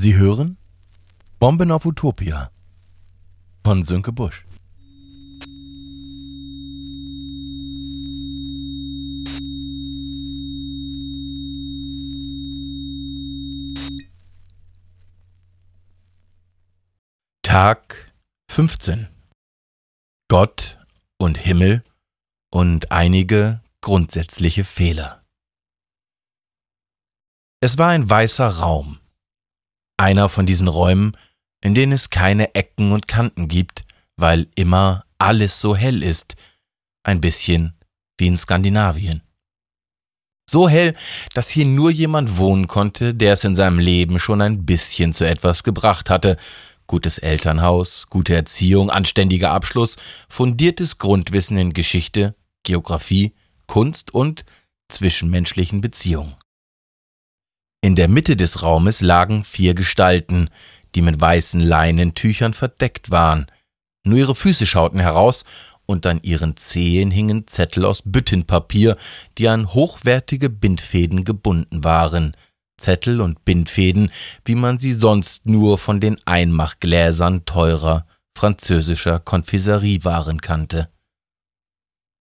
Sie hören Bomben auf Utopia von Sönke Busch. Tag 15 Gott und Himmel und einige grundsätzliche Fehler. Es war ein weißer Raum. Einer von diesen Räumen, in denen es keine Ecken und Kanten gibt, weil immer alles so hell ist, ein bisschen wie in Skandinavien. So hell, dass hier nur jemand wohnen konnte, der es in seinem Leben schon ein bisschen zu etwas gebracht hatte, gutes Elternhaus, gute Erziehung, anständiger Abschluss, fundiertes Grundwissen in Geschichte, Geographie, Kunst und zwischenmenschlichen Beziehungen. In der Mitte des Raumes lagen vier Gestalten, die mit weißen Leinentüchern verdeckt waren. Nur ihre Füße schauten heraus, und an ihren Zehen hingen Zettel aus Büttenpapier, die an hochwertige Bindfäden gebunden waren – Zettel und Bindfäden, wie man sie sonst nur von den Einmachgläsern teurer französischer Konfiseriewaren kannte.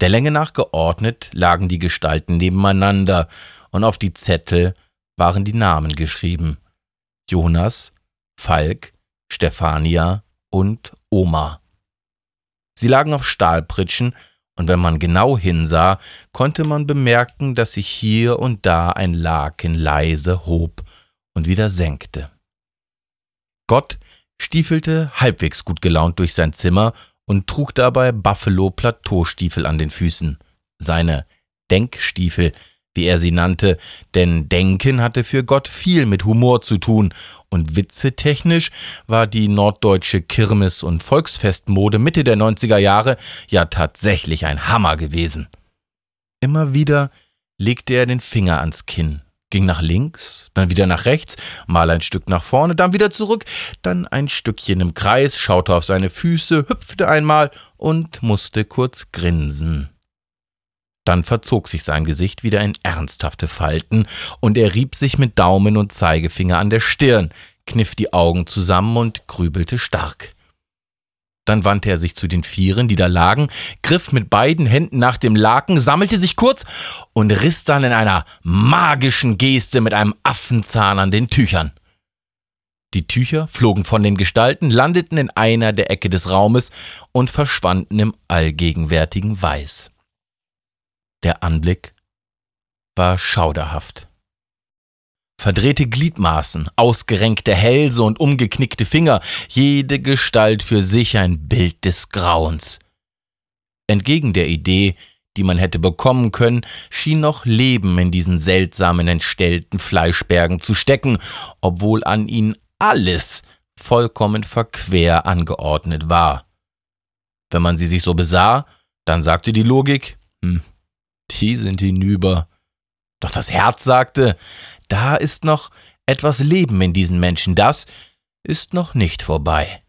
Der Länge nach geordnet lagen die Gestalten nebeneinander, und auf die Zettel waren die Namen geschrieben. Jonas, Falk, Stefania und Oma. Sie lagen auf Stahlpritschen und wenn man genau hinsah, konnte man bemerken, dass sich hier und da ein Laken leise hob und wieder senkte. Gott stiefelte halbwegs gut gelaunt durch sein Zimmer und trug dabei Buffalo-Plateaustiefel an den Füßen. Seine Denkstiefel, wie er sie nannte, denn Denken hatte für Gott viel mit Humor zu tun, und witzetechnisch war die norddeutsche Kirmes- und Volksfestmode Mitte der 90er Jahre ja tatsächlich ein Hammer gewesen. Immer wieder legte er den Finger ans Kinn, ging nach links, dann wieder nach rechts, mal ein Stück nach vorne, dann wieder zurück, dann ein Stückchen im Kreis, schaute auf seine Füße, hüpfte einmal und musste kurz grinsen. Dann verzog sich sein Gesicht wieder in ernsthafte Falten, und er rieb sich mit Daumen und Zeigefinger an der Stirn, kniff die Augen zusammen und grübelte stark. Dann wandte er sich zu den Vieren, die da lagen, griff mit beiden Händen nach dem Laken, sammelte sich kurz und riss dann in einer magischen Geste mit einem Affenzahn an den Tüchern. Die Tücher flogen von den Gestalten, landeten in einer der Ecke des Raumes und verschwanden im allgegenwärtigen Weiß. Der Anblick war schauderhaft. Verdrehte Gliedmaßen, ausgerenkte Hälse und umgeknickte Finger, jede Gestalt für sich ein Bild des Grauens. Entgegen der Idee, die man hätte bekommen können, schien noch Leben in diesen seltsamen entstellten Fleischbergen zu stecken, obwohl an ihnen alles vollkommen verquer angeordnet war. Wenn man sie sich so besah, dann sagte die Logik, hm, die sind hinüber. Doch das Herz sagte, da ist noch etwas Leben in diesen Menschen, das ist noch nicht vorbei.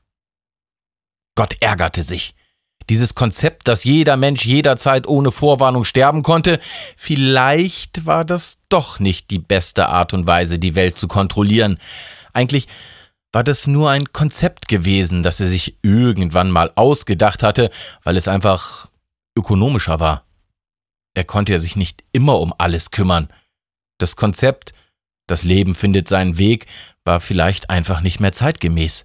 Gott ärgerte sich. Dieses Konzept, dass jeder Mensch jederzeit ohne Vorwarnung sterben konnte, vielleicht war das doch nicht die beste Art und Weise, die Welt zu kontrollieren. Eigentlich war das nur ein Konzept gewesen, das er sich irgendwann mal ausgedacht hatte, weil es einfach ökonomischer war. Er konnte ja sich nicht immer um alles kümmern. Das Konzept, das Leben findet seinen Weg, war vielleicht einfach nicht mehr zeitgemäß.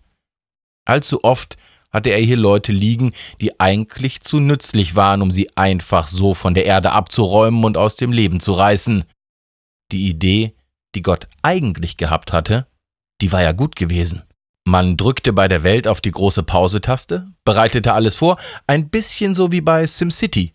Allzu oft hatte er hier Leute liegen, die eigentlich zu nützlich waren, um sie einfach so von der Erde abzuräumen und aus dem Leben zu reißen. Die Idee, die Gott eigentlich gehabt hatte, die war ja gut gewesen. Man drückte bei der Welt auf die große Pause-Taste, bereitete alles vor, ein bisschen so wie bei SimCity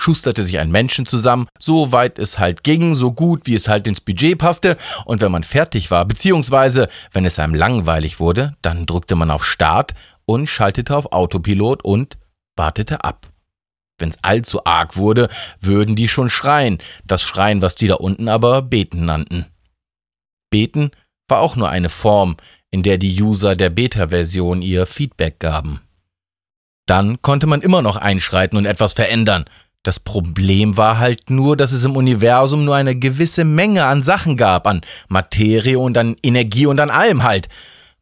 schusterte sich ein Menschen zusammen, so weit es halt ging, so gut wie es halt ins Budget passte, und wenn man fertig war, beziehungsweise wenn es einem langweilig wurde, dann drückte man auf Start und schaltete auf Autopilot und wartete ab. Wenn's allzu arg wurde, würden die schon schreien, das Schreien, was die da unten aber Beten nannten. Beten war auch nur eine Form, in der die User der Beta-Version ihr Feedback gaben. Dann konnte man immer noch einschreiten und etwas verändern, Das Problem war halt nur, dass es im Universum nur eine gewisse Menge an Sachen gab, an Materie und an Energie und an allem halt.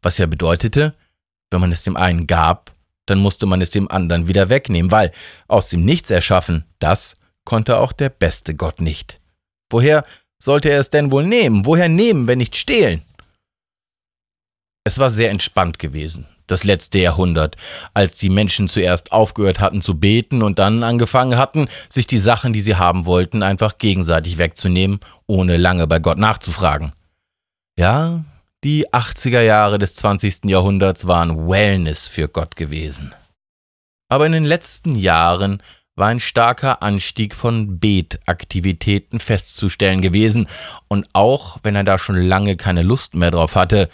Was ja bedeutete, wenn man es dem einen gab, dann musste man es dem anderen wieder wegnehmen, weil aus dem Nichts erschaffen, das konnte auch der beste Gott nicht. Woher sollte er es denn wohl nehmen? Woher nehmen, wenn nicht stehlen? Es war sehr entspannt gewesen, das letzte Jahrhundert, als die Menschen zuerst aufgehört hatten zu beten und dann angefangen hatten, sich die Sachen, die sie haben wollten, einfach gegenseitig wegzunehmen, ohne lange bei Gott nachzufragen. Ja, die 80er Jahre des 20. Jahrhunderts waren Wellness für Gott gewesen. Aber in den letzten Jahren war ein starker Anstieg von Betaktivitäten festzustellen gewesen, und auch wenn er da schon lange keine Lust mehr drauf hatte,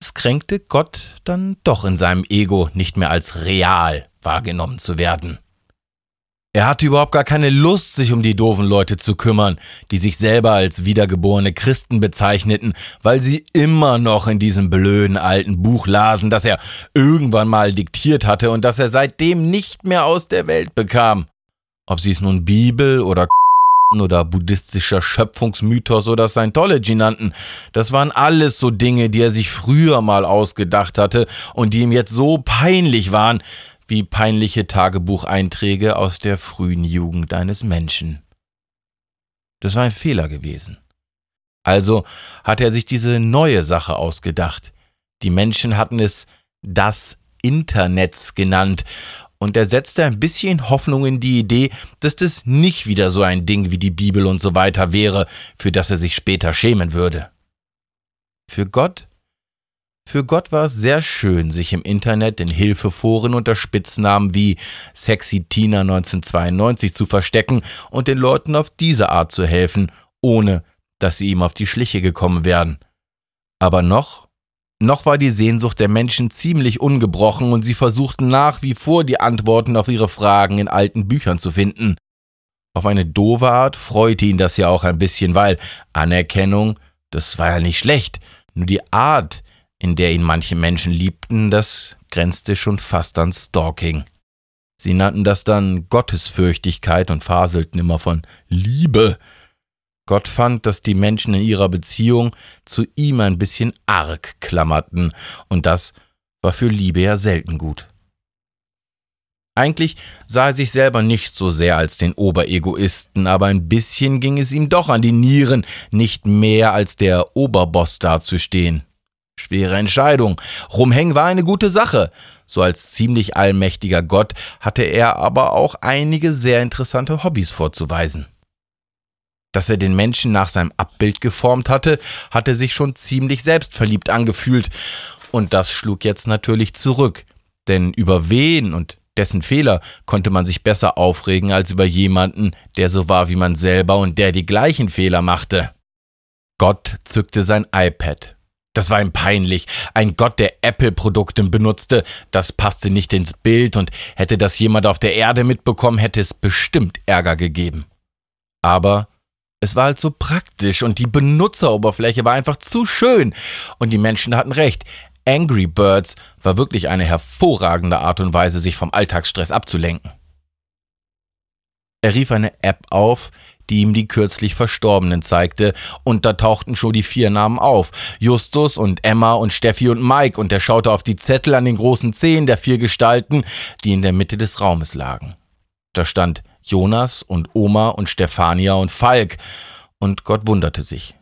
es kränkte Gott dann doch in seinem Ego nicht mehr als real wahrgenommen zu werden. Er hatte überhaupt gar keine Lust, sich um die doofen Leute zu kümmern, die sich selber als wiedergeborene Christen bezeichneten, weil sie immer noch in diesem blöden alten Buch lasen, das er irgendwann mal diktiert hatte und das er seitdem nicht mehr aus der Welt bekam. Ob sie es nun Bibel oder oder buddhistischer Schöpfungsmythos oder Scientology nannten. Das waren alles so Dinge, die er sich früher mal ausgedacht hatte und die ihm jetzt so peinlich waren, wie peinliche Tagebucheinträge aus der frühen Jugend eines Menschen. Das war ein Fehler gewesen. Also hat er sich diese neue Sache ausgedacht. Die Menschen hatten es das Internet genannt und er setzte ein bisschen Hoffnung in die Idee, dass das nicht wieder so ein Ding wie die Bibel und so weiter wäre, für das er sich später schämen würde. Für Gott? Für Gott war es sehr schön, sich im Internet in Hilfeforen unter Spitznamen wie Sexy Tina 1992 zu verstecken und den Leuten auf diese Art zu helfen, ohne dass sie ihm auf die Schliche gekommen wären. Aber noch noch war die Sehnsucht der Menschen ziemlich ungebrochen und sie versuchten nach wie vor die Antworten auf ihre Fragen in alten Büchern zu finden. Auf eine doofe Art freute ihn das ja auch ein bisschen, weil Anerkennung, das war ja nicht schlecht, nur die Art, in der ihn manche Menschen liebten, das grenzte schon fast an Stalking. Sie nannten das dann Gottesfürchtigkeit und faselten immer von Liebe, Gott fand, dass die Menschen in ihrer Beziehung zu ihm ein bisschen arg klammerten, und das war für Liebe ja selten gut. Eigentlich sah er sich selber nicht so sehr als den Oberegoisten, aber ein bisschen ging es ihm doch an die Nieren, nicht mehr als der Oberboss dazustehen. Schwere Entscheidung. Rumhängen war eine gute Sache. So als ziemlich allmächtiger Gott hatte er aber auch einige sehr interessante Hobbys vorzuweisen. Dass er den Menschen nach seinem Abbild geformt hatte, hatte sich schon ziemlich selbstverliebt angefühlt. Und das schlug jetzt natürlich zurück. Denn über wen und dessen Fehler konnte man sich besser aufregen als über jemanden, der so war wie man selber und der die gleichen Fehler machte. Gott zückte sein iPad. Das war ihm peinlich. Ein Gott, der Apple-Produkte benutzte, das passte nicht ins Bild und hätte das jemand auf der Erde mitbekommen, hätte es bestimmt Ärger gegeben. Aber es war halt so praktisch und die Benutzeroberfläche war einfach zu schön. Und die Menschen hatten recht. Angry Birds war wirklich eine hervorragende Art und Weise, sich vom Alltagsstress abzulenken. Er rief eine App auf, die ihm die kürzlich Verstorbenen zeigte, und da tauchten schon die vier Namen auf. Justus und Emma und Steffi und Mike, und er schaute auf die Zettel an den großen Zehen der vier Gestalten, die in der Mitte des Raumes lagen. Da stand Jonas und Oma und Stefania und Falk, und Gott wunderte sich.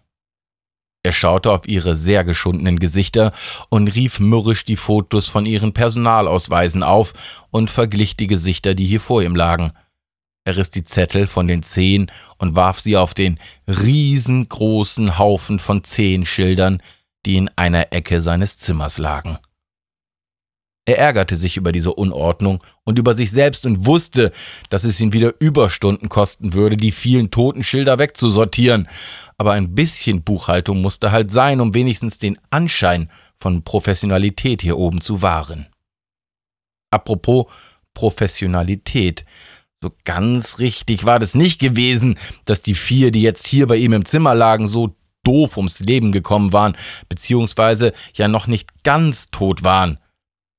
Er schaute auf ihre sehr geschundenen Gesichter und rief mürrisch die Fotos von ihren Personalausweisen auf und verglich die Gesichter, die hier vor ihm lagen. Er riss die Zettel von den Zehen und warf sie auf den riesengroßen Haufen von Zehenschildern, die in einer Ecke seines Zimmers lagen. Er ärgerte sich über diese Unordnung und über sich selbst und wusste, dass es ihn wieder Überstunden kosten würde, die vielen toten Schilder wegzusortieren. Aber ein bisschen Buchhaltung musste halt sein, um wenigstens den Anschein von Professionalität hier oben zu wahren. Apropos Professionalität. So ganz richtig war das nicht gewesen, dass die vier, die jetzt hier bei ihm im Zimmer lagen, so doof ums Leben gekommen waren, beziehungsweise ja noch nicht ganz tot waren.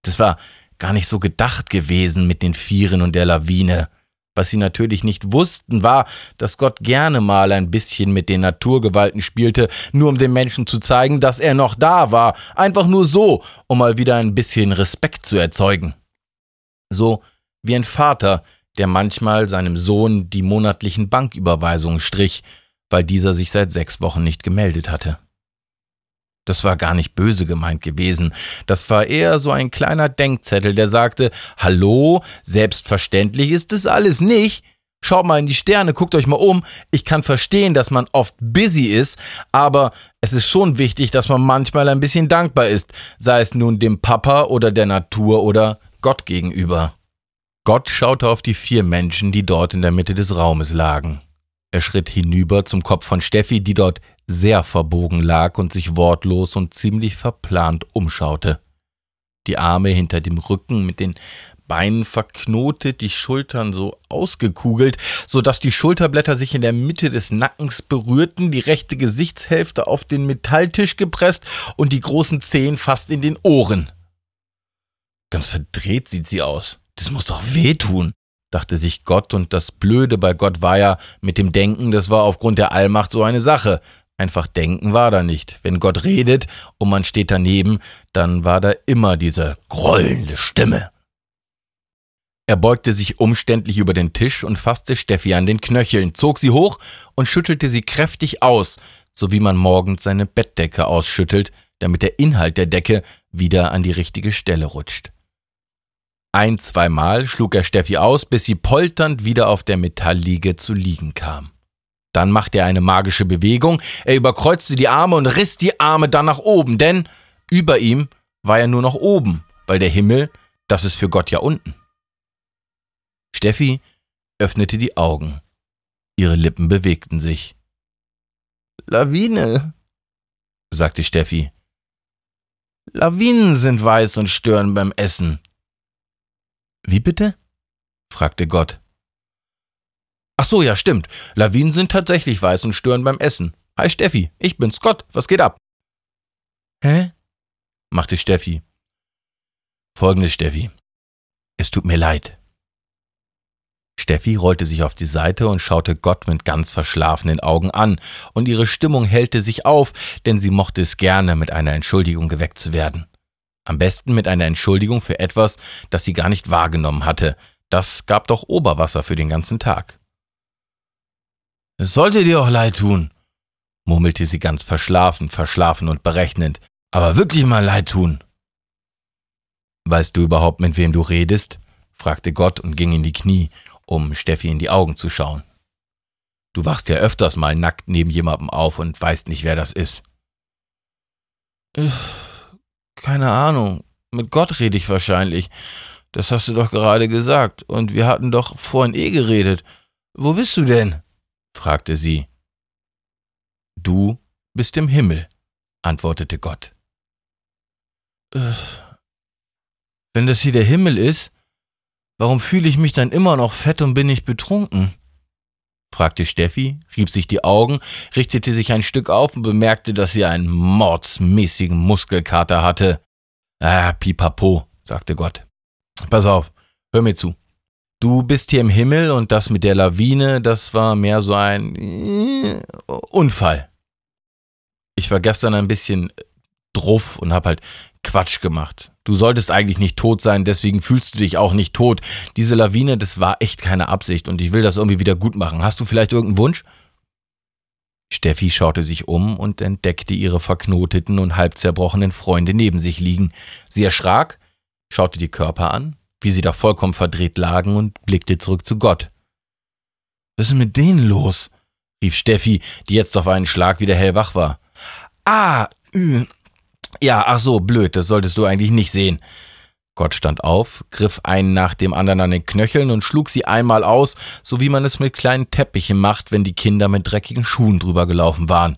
Das war gar nicht so gedacht gewesen mit den Vieren und der Lawine. Was sie natürlich nicht wussten, war, dass Gott gerne mal ein bisschen mit den Naturgewalten spielte, nur um den Menschen zu zeigen, dass er noch da war, einfach nur so, um mal wieder ein bisschen Respekt zu erzeugen. So wie ein Vater, der manchmal seinem Sohn die monatlichen Banküberweisungen strich, weil dieser sich seit sechs Wochen nicht gemeldet hatte. Das war gar nicht böse gemeint gewesen. Das war eher so ein kleiner Denkzettel, der sagte, Hallo, selbstverständlich ist es alles nicht. Schaut mal in die Sterne, guckt euch mal um. Ich kann verstehen, dass man oft busy ist, aber es ist schon wichtig, dass man manchmal ein bisschen dankbar ist, sei es nun dem Papa oder der Natur oder Gott gegenüber. Gott schaute auf die vier Menschen, die dort in der Mitte des Raumes lagen. Er schritt hinüber zum Kopf von Steffi, die dort sehr verbogen lag und sich wortlos und ziemlich verplant umschaute. Die Arme hinter dem Rücken mit den Beinen verknotet, die Schultern so ausgekugelt, so dass die Schulterblätter sich in der Mitte des Nackens berührten, die rechte Gesichtshälfte auf den Metalltisch gepresst und die großen Zehen fast in den Ohren. Ganz verdreht sieht sie aus. Das muss doch wehtun dachte sich Gott, und das Blöde bei Gott war ja mit dem Denken, das war aufgrund der Allmacht so eine Sache. Einfach denken war da nicht. Wenn Gott redet und man steht daneben, dann war da immer diese grollende Stimme. Er beugte sich umständlich über den Tisch und fasste Steffi an den Knöcheln, zog sie hoch und schüttelte sie kräftig aus, so wie man morgens seine Bettdecke ausschüttelt, damit der Inhalt der Decke wieder an die richtige Stelle rutscht. Ein, zweimal schlug er Steffi aus, bis sie polternd wieder auf der Metallliege zu liegen kam. Dann machte er eine magische Bewegung, er überkreuzte die Arme und riss die Arme dann nach oben, denn über ihm war er nur noch oben, weil der Himmel, das ist für Gott ja unten. Steffi öffnete die Augen. Ihre Lippen bewegten sich. Lawine, sagte Steffi. Lawinen sind weiß und stören beim Essen. Wie bitte? fragte Gott. Ach so, ja, stimmt. Lawinen sind tatsächlich weiß und stören beim Essen. Hi Steffi, ich bin's Gott. Was geht ab? Hä? machte Steffi. Folgendes, Steffi. Es tut mir leid. Steffi rollte sich auf die Seite und schaute Gott mit ganz verschlafenen Augen an, und ihre Stimmung hellte sich auf, denn sie mochte es gerne, mit einer Entschuldigung geweckt zu werden. Am besten mit einer Entschuldigung für etwas, das sie gar nicht wahrgenommen hatte. Das gab doch Oberwasser für den ganzen Tag. Es sollte dir auch leid tun, murmelte sie ganz verschlafen, verschlafen und berechnend. Aber wirklich mal leid tun. Weißt du überhaupt, mit wem du redest? fragte Gott und ging in die Knie, um Steffi in die Augen zu schauen. Du wachst ja öfters mal nackt neben jemandem auf und weißt nicht, wer das ist. Ich keine Ahnung. Mit Gott rede ich wahrscheinlich. Das hast du doch gerade gesagt. Und wir hatten doch vorhin eh geredet. Wo bist du denn? fragte sie. Du bist im Himmel, antwortete Gott. Äh, wenn das hier der Himmel ist, warum fühle ich mich dann immer noch fett und bin nicht betrunken? Fragte Steffi, rieb sich die Augen, richtete sich ein Stück auf und bemerkte, dass sie einen mordsmäßigen Muskelkater hatte. Ah, pipapo, sagte Gott. Pass auf, hör mir zu. Du bist hier im Himmel und das mit der Lawine, das war mehr so ein äh, Unfall. Ich war gestern ein bisschen druff und hab halt Quatsch gemacht. Du solltest eigentlich nicht tot sein, deswegen fühlst du dich auch nicht tot. Diese Lawine, das war echt keine Absicht und ich will das irgendwie wieder gut machen. Hast du vielleicht irgendeinen Wunsch? Steffi schaute sich um und entdeckte ihre verknoteten und halb zerbrochenen Freunde neben sich liegen. Sie erschrak, schaute die Körper an, wie sie da vollkommen verdreht lagen und blickte zurück zu Gott. Was ist mit denen los? rief Steffi, die jetzt auf einen Schlag wieder hellwach war. Ah, ja, ach so, blöd, das solltest du eigentlich nicht sehen. Gott stand auf, griff einen nach dem anderen an den Knöcheln und schlug sie einmal aus, so wie man es mit kleinen Teppichen macht, wenn die Kinder mit dreckigen Schuhen drüber gelaufen waren.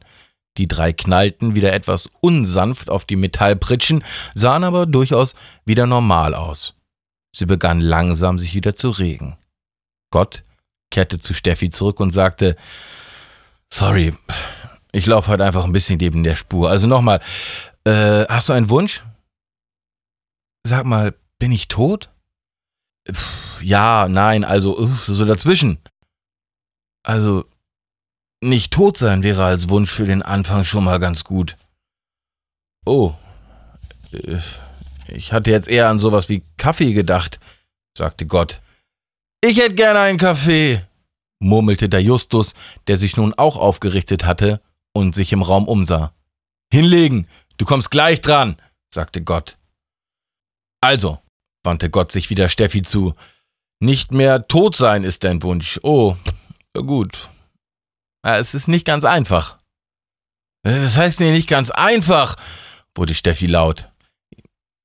Die drei knallten wieder etwas unsanft auf die Metallpritschen, sahen aber durchaus wieder normal aus. Sie begann langsam sich wieder zu regen. Gott kehrte zu Steffi zurück und sagte, Sorry, ich laufe heute einfach ein bisschen neben der Spur. Also nochmal, äh, hast du einen Wunsch? Sag mal, bin ich tot? Ja, nein, also so dazwischen. Also nicht tot sein wäre als Wunsch für den Anfang schon mal ganz gut. Oh, äh, ich hatte jetzt eher an sowas wie Kaffee gedacht, sagte Gott. Ich hätte gerne einen Kaffee, murmelte der Justus, der sich nun auch aufgerichtet hatte und sich im Raum umsah. Hinlegen, du kommst gleich dran, sagte Gott. Also, wandte Gott sich wieder Steffi zu, nicht mehr tot sein ist dein Wunsch. Oh, gut. Es ist nicht ganz einfach. Das heißt nicht ganz einfach, wurde Steffi laut.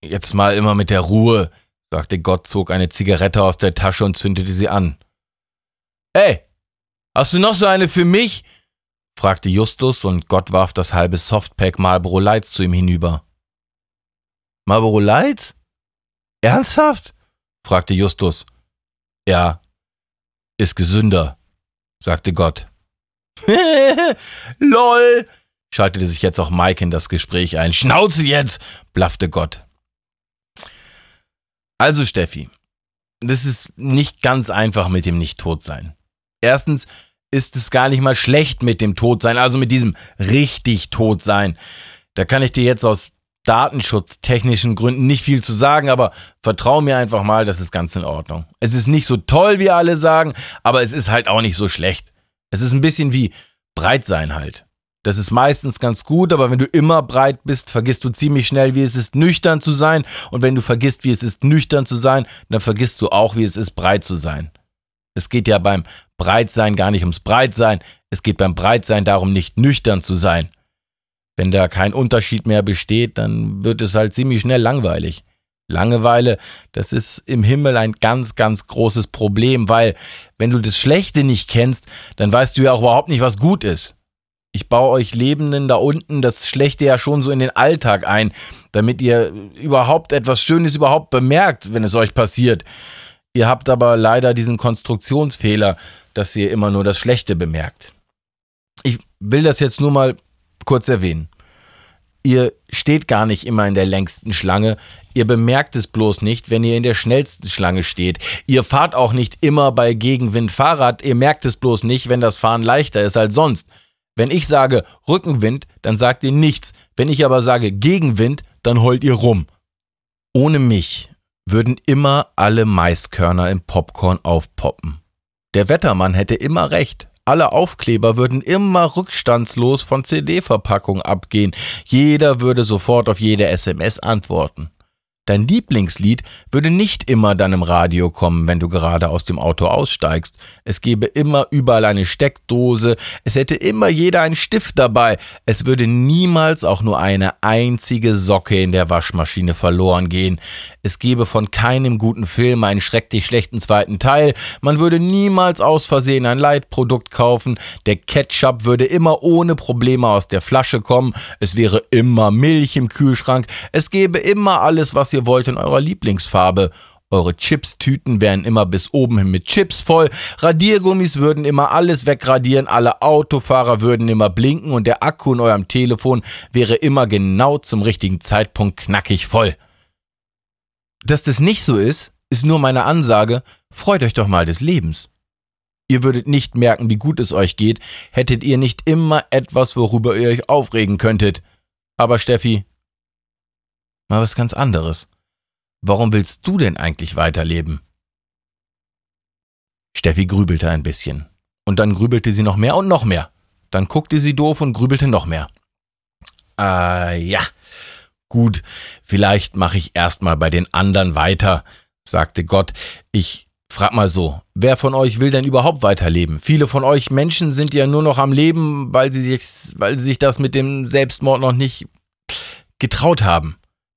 Jetzt mal immer mit der Ruhe, sagte Gott, zog eine Zigarette aus der Tasche und zündete sie an. Ey, hast du noch so eine für mich? Fragte Justus und Gott warf das halbe Softpack Marlboro Lights zu ihm hinüber. Marlboro Lights? Ernsthaft? fragte Justus. Ja, ist gesünder, sagte Gott. LOL, schaltete sich jetzt auch Mike in das Gespräch ein. Schnauze jetzt, blaffte Gott. Also Steffi, das ist nicht ganz einfach mit dem Nicht-Tod-Sein. Erstens ist es gar nicht mal schlecht mit dem Todsein, also mit diesem richtig Todsein. Da kann ich dir jetzt aus datenschutztechnischen Gründen nicht viel zu sagen, aber vertrau mir einfach mal, das ist ganz in Ordnung. Es ist nicht so toll, wie alle sagen, aber es ist halt auch nicht so schlecht. Es ist ein bisschen wie breit sein halt. Das ist meistens ganz gut, aber wenn du immer breit bist, vergisst du ziemlich schnell, wie es ist, nüchtern zu sein. Und wenn du vergisst, wie es ist, nüchtern zu sein, dann vergisst du auch, wie es ist, breit zu sein. Es geht ja beim Breitsein gar nicht ums Breitsein. Es geht beim Breitsein darum, nicht nüchtern zu sein. Wenn da kein Unterschied mehr besteht, dann wird es halt ziemlich schnell langweilig. Langeweile, das ist im Himmel ein ganz, ganz großes Problem, weil wenn du das Schlechte nicht kennst, dann weißt du ja auch überhaupt nicht, was gut ist. Ich baue euch Lebenden da unten das Schlechte ja schon so in den Alltag ein, damit ihr überhaupt etwas Schönes überhaupt bemerkt, wenn es euch passiert. Ihr habt aber leider diesen Konstruktionsfehler, dass ihr immer nur das Schlechte bemerkt. Ich will das jetzt nur mal kurz erwähnen. Ihr steht gar nicht immer in der längsten Schlange, ihr bemerkt es bloß nicht, wenn ihr in der schnellsten Schlange steht. Ihr fahrt auch nicht immer bei Gegenwind Fahrrad, ihr merkt es bloß nicht, wenn das Fahren leichter ist als sonst. Wenn ich sage Rückenwind, dann sagt ihr nichts. Wenn ich aber sage Gegenwind, dann heult ihr rum. Ohne mich würden immer alle Maiskörner im Popcorn aufpoppen. Der Wettermann hätte immer recht. Alle Aufkleber würden immer rückstandslos von CD-Verpackung abgehen. Jeder würde sofort auf jede SMS antworten. Dein Lieblingslied würde nicht immer dann im Radio kommen, wenn du gerade aus dem Auto aussteigst. Es gäbe immer überall eine Steckdose, es hätte immer jeder einen Stift dabei, es würde niemals auch nur eine einzige Socke in der Waschmaschine verloren gehen. Es gäbe von keinem guten Film einen schrecklich schlechten zweiten Teil, man würde niemals aus Versehen ein Leitprodukt kaufen, der Ketchup würde immer ohne Probleme aus der Flasche kommen, es wäre immer Milch im Kühlschrank, es gäbe immer alles, was ihr wollt in eurer Lieblingsfarbe. Eure Chips-Tüten wären immer bis oben hin mit Chips voll, Radiergummis würden immer alles wegradieren, alle Autofahrer würden immer blinken und der Akku in eurem Telefon wäre immer genau zum richtigen Zeitpunkt knackig voll. Dass das nicht so ist, ist nur meine Ansage, freut euch doch mal des Lebens. Ihr würdet nicht merken, wie gut es euch geht, hättet ihr nicht immer etwas, worüber ihr euch aufregen könntet. Aber Steffi, mal was ganz anderes. Warum willst du denn eigentlich weiterleben? Steffi grübelte ein bisschen. Und dann grübelte sie noch mehr und noch mehr. Dann guckte sie doof und grübelte noch mehr. Äh, ja. Gut, vielleicht mache ich erstmal bei den anderen weiter, sagte Gott. Ich frag mal so, wer von euch will denn überhaupt weiterleben? Viele von euch Menschen sind ja nur noch am Leben, weil sie sich, weil sie sich das mit dem Selbstmord noch nicht getraut haben.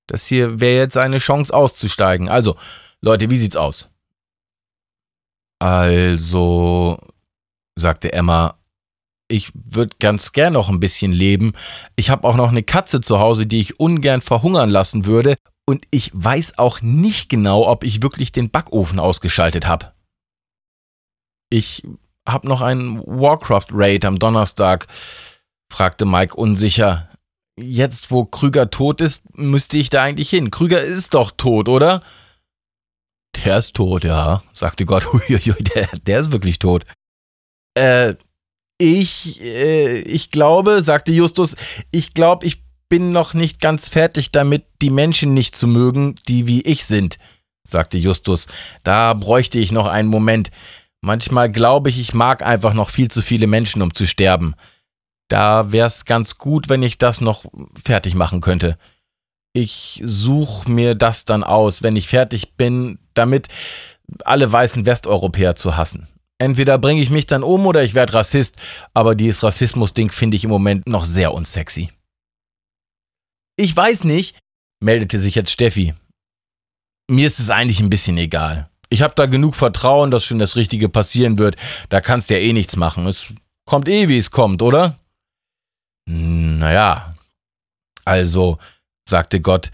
Das hier wäre jetzt eine Chance auszusteigen. Also, Leute, wie sieht's aus? Also, sagte Emma, ich würde ganz gern noch ein bisschen leben. Ich habe auch noch eine Katze zu Hause, die ich ungern verhungern lassen würde. Und ich weiß auch nicht genau, ob ich wirklich den Backofen ausgeschaltet habe. Ich habe noch einen Warcraft-Raid am Donnerstag, fragte Mike unsicher jetzt, wo Krüger tot ist, müsste ich da eigentlich hin. Krüger ist doch tot, oder? Der ist tot, ja, sagte Gott. Der, der ist wirklich tot. Äh, ich, äh, ich glaube, sagte Justus, ich glaube, ich bin noch nicht ganz fertig damit, die Menschen nicht zu mögen, die wie ich sind, sagte Justus. Da bräuchte ich noch einen Moment. Manchmal glaube ich, ich mag einfach noch viel zu viele Menschen, um zu sterben. Da wär's ganz gut, wenn ich das noch fertig machen könnte. Ich such mir das dann aus, wenn ich fertig bin, damit alle weißen Westeuropäer zu hassen. Entweder bringe ich mich dann um oder ich werde Rassist, aber dieses Rassismus-Ding finde ich im Moment noch sehr unsexy. Ich weiß nicht, meldete sich jetzt Steffi. Mir ist es eigentlich ein bisschen egal. Ich habe da genug Vertrauen, dass schon das Richtige passieren wird. Da kannst du ja eh nichts machen. Es kommt eh, wie es kommt, oder? Naja. Also, sagte Gott,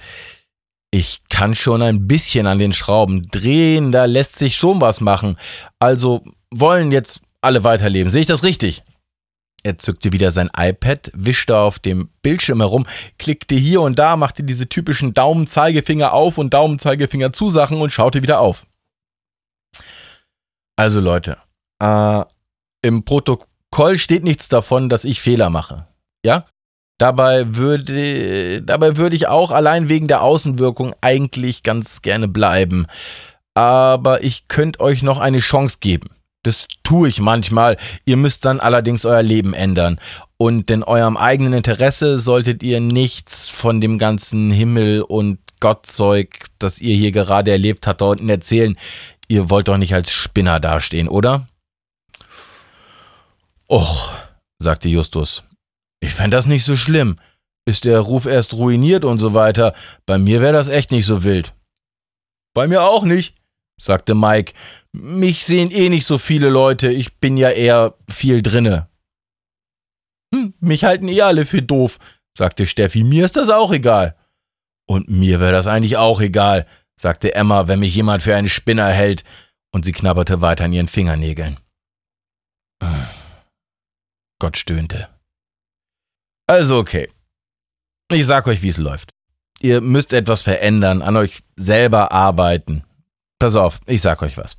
ich kann schon ein bisschen an den Schrauben drehen, da lässt sich schon was machen. Also wollen jetzt alle weiterleben. Sehe ich das richtig? Er zückte wieder sein iPad, wischte auf dem Bildschirm herum, klickte hier und da, machte diese typischen Daumen-Zeigefinger auf und Daumen-Zeigefinger zu Sachen und schaute wieder auf. Also Leute, äh, im Protokoll steht nichts davon, dass ich Fehler mache. Ja? Dabei würde, dabei würde ich auch allein wegen der Außenwirkung eigentlich ganz gerne bleiben. Aber ich könnte euch noch eine Chance geben. Das tue ich manchmal. Ihr müsst dann allerdings euer Leben ändern. Und in eurem eigenen Interesse solltet ihr nichts von dem ganzen Himmel und Gottzeug, das ihr hier gerade erlebt habt, da unten erzählen. Ihr wollt doch nicht als Spinner dastehen, oder? Och, sagte Justus. Ich fände das nicht so schlimm. Ist der Ruf erst ruiniert und so weiter. Bei mir wäre das echt nicht so wild. Bei mir auch nicht, sagte Mike. Mich sehen eh nicht so viele Leute, ich bin ja eher viel drinne. Hm, mich halten eh alle für doof, sagte Steffi. Mir ist das auch egal. Und mir wäre das eigentlich auch egal, sagte Emma, wenn mich jemand für einen Spinner hält, und sie knabberte weiter an ihren Fingernägeln. Gott stöhnte. Also okay. Ich sag euch, wie es läuft. Ihr müsst etwas verändern, an euch selber arbeiten. Pass auf, ich sag euch was.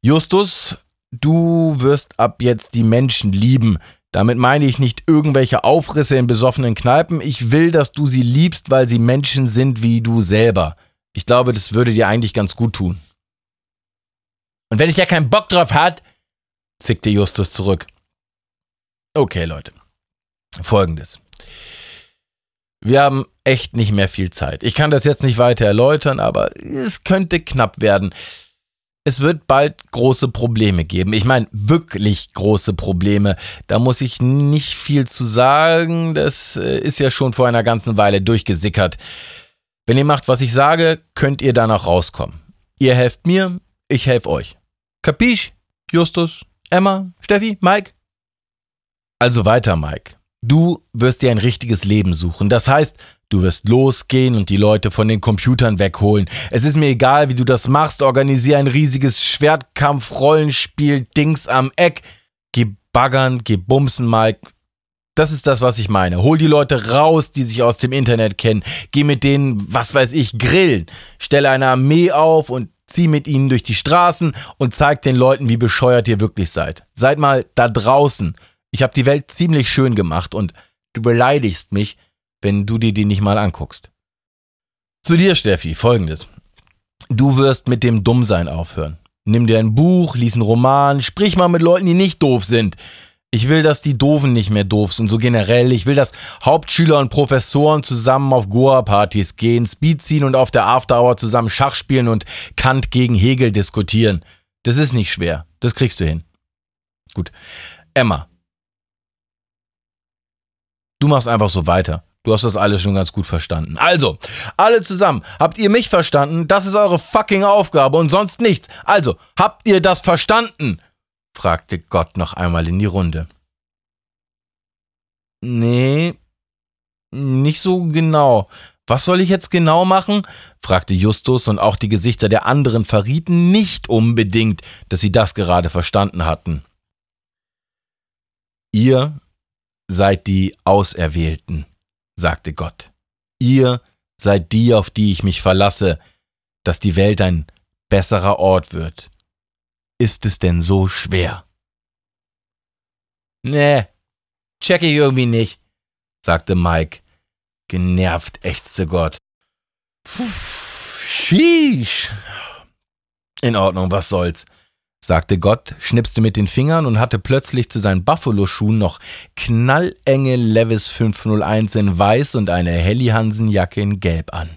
Justus, du wirst ab jetzt die Menschen lieben. Damit meine ich nicht irgendwelche Aufrisse in besoffenen Kneipen. Ich will, dass du sie liebst, weil sie Menschen sind wie du selber. Ich glaube, das würde dir eigentlich ganz gut tun. Und wenn ich ja keinen Bock drauf hat, zickte Justus zurück. Okay, Leute. Folgendes. Wir haben echt nicht mehr viel Zeit. Ich kann das jetzt nicht weiter erläutern, aber es könnte knapp werden. Es wird bald große Probleme geben. Ich meine, wirklich große Probleme. Da muss ich nicht viel zu sagen. Das äh, ist ja schon vor einer ganzen Weile durchgesickert. Wenn ihr macht, was ich sage, könnt ihr danach rauskommen. Ihr helft mir, ich helfe euch. Kapisch? Justus? Emma? Steffi? Mike? Also weiter, Mike. Du wirst dir ein richtiges Leben suchen. Das heißt, du wirst losgehen und die Leute von den Computern wegholen. Es ist mir egal, wie du das machst. Organisier ein riesiges Schwertkampf-Rollenspiel-Dings am Eck. Geh baggern, geh bumsen, Mike. Das ist das, was ich meine. Hol die Leute raus, die sich aus dem Internet kennen. Geh mit denen, was weiß ich, grillen. Stelle eine Armee auf und zieh mit ihnen durch die Straßen und zeig den Leuten, wie bescheuert ihr wirklich seid. Seid mal da draußen. Ich habe die Welt ziemlich schön gemacht und du beleidigst mich, wenn du dir die nicht mal anguckst. Zu dir, Steffi, folgendes. Du wirst mit dem Dummsein aufhören. Nimm dir ein Buch, lies einen Roman, sprich mal mit Leuten, die nicht doof sind. Ich will, dass die Doofen nicht mehr doof sind, so generell. Ich will, dass Hauptschüler und Professoren zusammen auf Goa-Partys gehen, Speed ziehen und auf der Afterhour zusammen Schach spielen und Kant gegen Hegel diskutieren. Das ist nicht schwer. Das kriegst du hin. Gut. Emma, Du machst einfach so weiter. Du hast das alles schon ganz gut verstanden. Also, alle zusammen, habt ihr mich verstanden? Das ist eure fucking Aufgabe und sonst nichts. Also, habt ihr das verstanden? fragte Gott noch einmal in die Runde. Nee, nicht so genau. Was soll ich jetzt genau machen? fragte Justus, und auch die Gesichter der anderen verrieten nicht unbedingt, dass sie das gerade verstanden hatten. Ihr seid die Auserwählten, sagte Gott. Ihr seid die, auf die ich mich verlasse, dass die Welt ein besserer Ort wird. Ist es denn so schwer? Nee, check ich irgendwie nicht, sagte Mike. Genervt ächzte Gott. Puh, sheesh. In Ordnung, was soll's, sagte Gott, schnipste mit den Fingern und hatte plötzlich zu seinen Buffalo-Schuhen noch knallenge Levis 501 in weiß und eine Helly Hansen-Jacke in gelb an.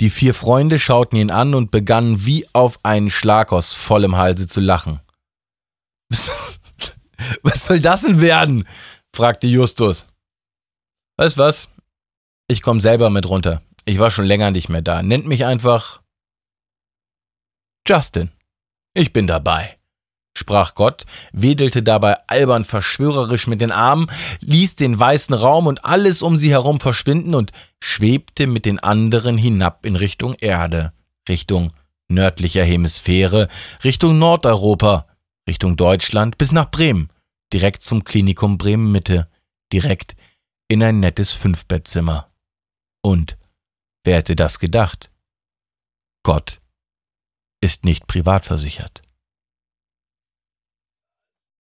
Die vier Freunde schauten ihn an und begannen wie auf einen Schlag aus vollem Halse zu lachen. was soll das denn werden? fragte Justus. Weißt was? Ich komm selber mit runter. Ich war schon länger nicht mehr da. Nennt mich einfach Justin. Ich bin dabei, sprach Gott, wedelte dabei albern verschwörerisch mit den Armen, ließ den weißen Raum und alles um sie herum verschwinden und schwebte mit den anderen hinab in Richtung Erde, Richtung nördlicher Hemisphäre, Richtung Nordeuropa, Richtung Deutschland bis nach Bremen, direkt zum Klinikum Bremen Mitte, direkt in ein nettes Fünfbettzimmer. Und wer hätte das gedacht? Gott ist nicht privat versichert.